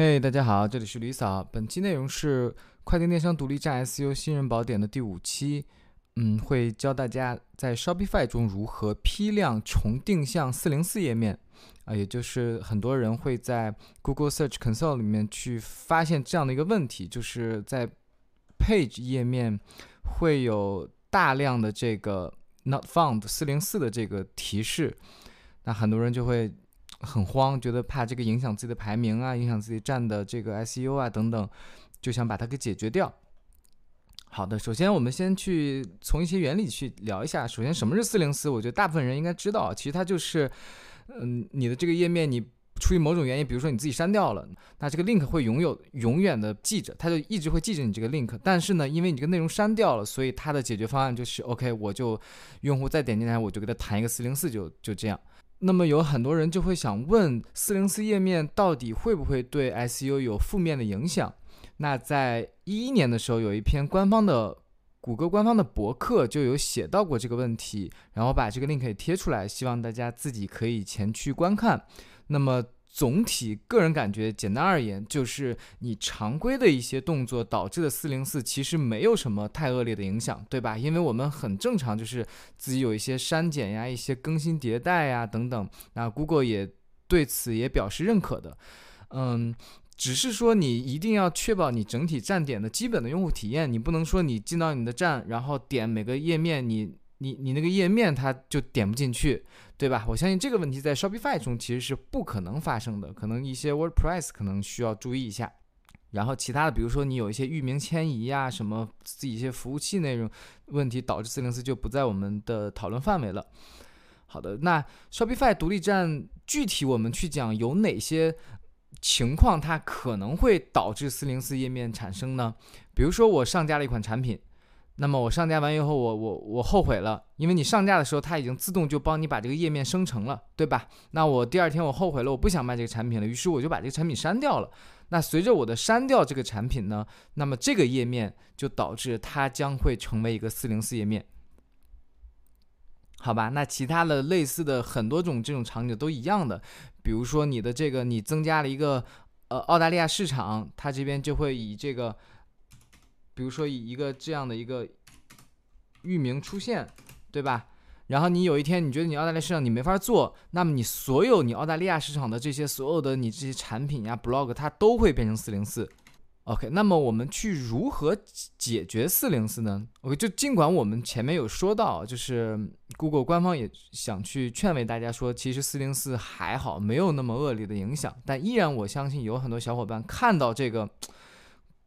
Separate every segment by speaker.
Speaker 1: 嘿，大家好，这里是吕嫂。本期内容是快递电商独立站 SEO 新人宝典的第五期。嗯，会教大家在 Shopify 中如何批量重定向404页面啊，也就是很多人会在 Google Search Console 里面去发现这样的一个问题，就是在 Page 页面会有大量的这个 Not Found 404的这个提示，那很多人就会。很慌，觉得怕这个影响自己的排名啊，影响自己站的这个 SEO 啊等等，就想把它给解决掉。好的，首先我们先去从一些原理去聊一下。首先，什么是四零四？我觉得大部分人应该知道，其实它就是，嗯，你的这个页面你出于某种原因，比如说你自己删掉了，那这个 link 会拥有永远的记着，它就一直会记着你这个 link。但是呢，因为你这个内容删掉了，所以它的解决方案就是 OK，我就用户再点进来，我就给他弹一个四零四，就就这样。那么有很多人就会想问，四零四页面到底会不会对 SEO 有负面的影响？那在一一年的时候，有一篇官方的谷歌官方的博客就有写到过这个问题，然后把这个 link 也贴出来，希望大家自己可以前去观看。那么。总体个人感觉，简单而言，就是你常规的一些动作导致的四零四，其实没有什么太恶劣的影响，对吧？因为我们很正常，就是自己有一些删减呀、一些更新迭代呀等等，那 Google 也对此也表示认可的。嗯，只是说你一定要确保你整体站点的基本的用户体验，你不能说你进到你的站，然后点每个页面，你你你那个页面它就点不进去。对吧？我相信这个问题在 Shopify 中其实是不可能发生的，可能一些 WordPress 可能需要注意一下。然后其他的，比如说你有一些域名迁移呀，什么自己一些服务器内容问题导致404就不在我们的讨论范围了。好的，那 Shopify 独立站具体我们去讲有哪些情况它可能会导致404页面产生呢？比如说我上架了一款产品。那么我上架完以后，我我我后悔了，因为你上架的时候，它已经自动就帮你把这个页面生成了，对吧？那我第二天我后悔了，我不想卖这个产品了，于是我就把这个产品删掉了。那随着我的删掉这个产品呢，那么这个页面就导致它将会成为一个四零四页面，好吧？那其他的类似的很多种这种场景都一样的，比如说你的这个你增加了一个呃澳大利亚市场，它这边就会以这个。比如说以一个这样的一个域名出现，对吧？然后你有一天你觉得你澳大利亚市场你没法做，那么你所有你澳大利亚市场的这些所有的你这些产品呀、blog 它都会变成四零四。OK，那么我们去如何解决四零四呢？OK，就尽管我们前面有说到，就是 Google 官方也想去劝慰大家说，其实四零四还好，没有那么恶劣的影响，但依然我相信有很多小伙伴看到这个。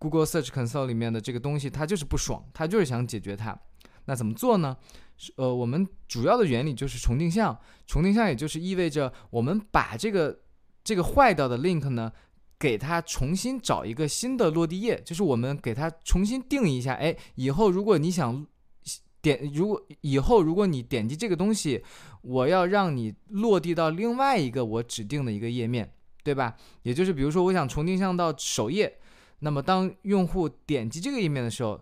Speaker 1: Google Search Console 里面的这个东西，它就是不爽，它就是想解决它。那怎么做呢？呃，我们主要的原理就是重定向。重定向也就是意味着我们把这个这个坏掉的 link 呢，给它重新找一个新的落地页，就是我们给它重新定义一下。哎，以后如果你想点，如果以后如果你点击这个东西，我要让你落地到另外一个我指定的一个页面，对吧？也就是比如说，我想重定向到首页。那么，当用户点击这个页面的时候，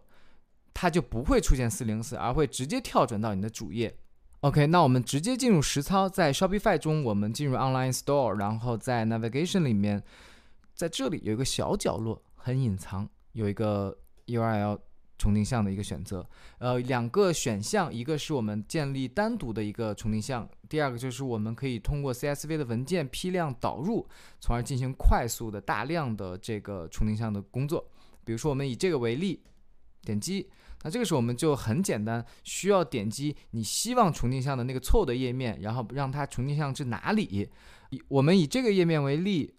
Speaker 1: 它就不会出现四零四，而会直接跳转到你的主页。OK，那我们直接进入实操，在 Shopify 中，我们进入 Online Store，然后在 Navigation 里面，在这里有一个小角落，很隐藏，有一个 URL。重定向的一个选择，呃，两个选项，一个是我们建立单独的一个重定向，第二个就是我们可以通过 CSV 的文件批量导入，从而进行快速的大量的这个重定向的工作。比如说，我们以这个为例，点击，那这个时候我们就很简单，需要点击你希望重定向的那个错误的页面，然后让它重定向至哪里。以我们以这个页面为例，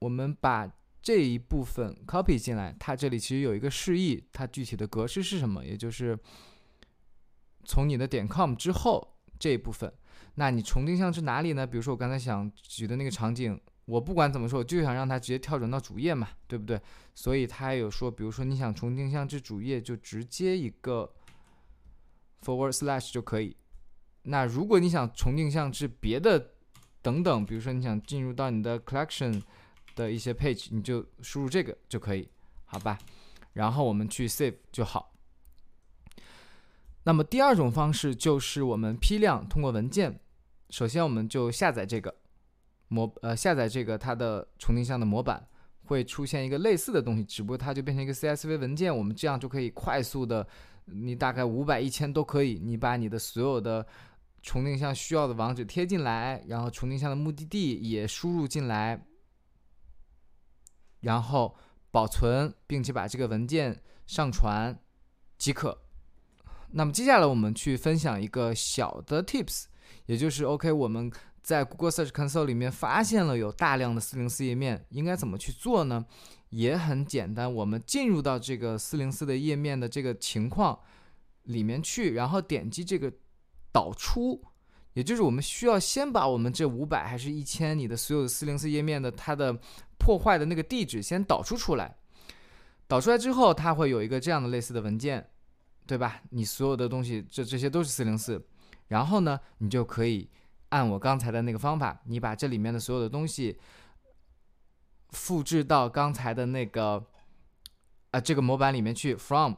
Speaker 1: 我们把。这一部分 copy 进来，它这里其实有一个示意，它具体的格式是什么？也就是从你的点 com 之后这一部分，那你重定向是哪里呢？比如说我刚才想举的那个场景，我不管怎么说，我就想让它直接跳转到主页嘛，对不对？所以它有说，比如说你想重定向至主页，就直接一个 forward slash 就可以。那如果你想重定向至别的等等，比如说你想进入到你的 collection。的一些 page，你就输入这个就可以，好吧？然后我们去 save 就好。那么第二种方式就是我们批量通过文件，首先我们就下载这个模，呃，下载这个它的重定向的模板，会出现一个类似的东西，只不过它就变成一个 CSV 文件，我们这样就可以快速的，你大概五百、一千都可以，你把你的所有的重定向需要的网址贴进来，然后重定向的目的地也输入进来，然后保存，并且把这个文件上传即可。那么接下来我们去分享一个小的 tips，也就是 OK 我们。在 Google Search Console 里面发现了有大量的404页面，应该怎么去做呢？也很简单，我们进入到这个404的页面的这个情况里面去，然后点击这个导出，也就是我们需要先把我们这五百还是一千你的所有的404页面的它的破坏的那个地址先导出出来。导出来之后，它会有一个这样的类似的文件，对吧？你所有的东西，这这些都是404，然后呢，你就可以。按我刚才的那个方法，你把这里面的所有的东西复制到刚才的那个啊这个模板里面去，from，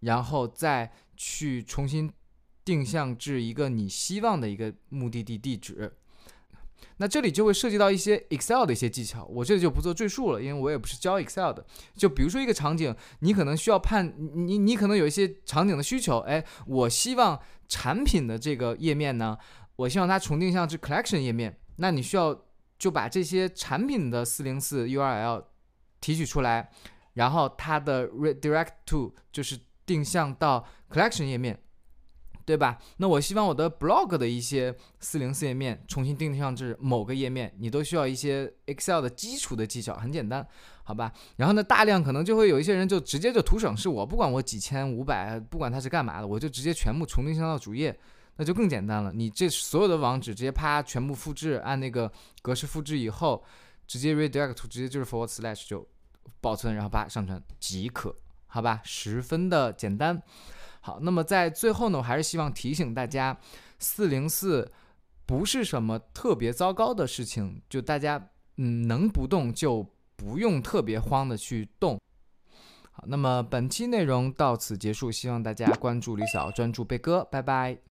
Speaker 1: 然后再去重新定向至一个你希望的一个目的地地址。那这里就会涉及到一些 Excel 的一些技巧，我这里就不做赘述了，因为我也不是教 Excel 的。就比如说一个场景，你可能需要判你你可能有一些场景的需求，哎，我希望产品的这个页面呢。我希望它重定向至 collection 页面，那你需要就把这些产品的404 URL 提取出来，然后它的 redirect to 就是定向到 collection 页面，对吧？那我希望我的 blog 的一些404页面重新定向至某个页面，你都需要一些 Excel 的基础的技巧，很简单，好吧？然后呢，大量可能就会有一些人就直接就图省事，我不管我几千五百，不管它是干嘛的，我就直接全部重定向到主页。那就更简单了，你这所有的网址直接啪全部复制，按那个格式复制以后，直接 redirect 直接就是 forward slash 就保存，然后啪上传即可，好吧，十分的简单。好，那么在最后呢，我还是希望提醒大家，四零四不是什么特别糟糕的事情，就大家嗯能不动就不用特别慌的去动。好，那么本期内容到此结束，希望大家关注李嫂，专注贝哥，拜拜。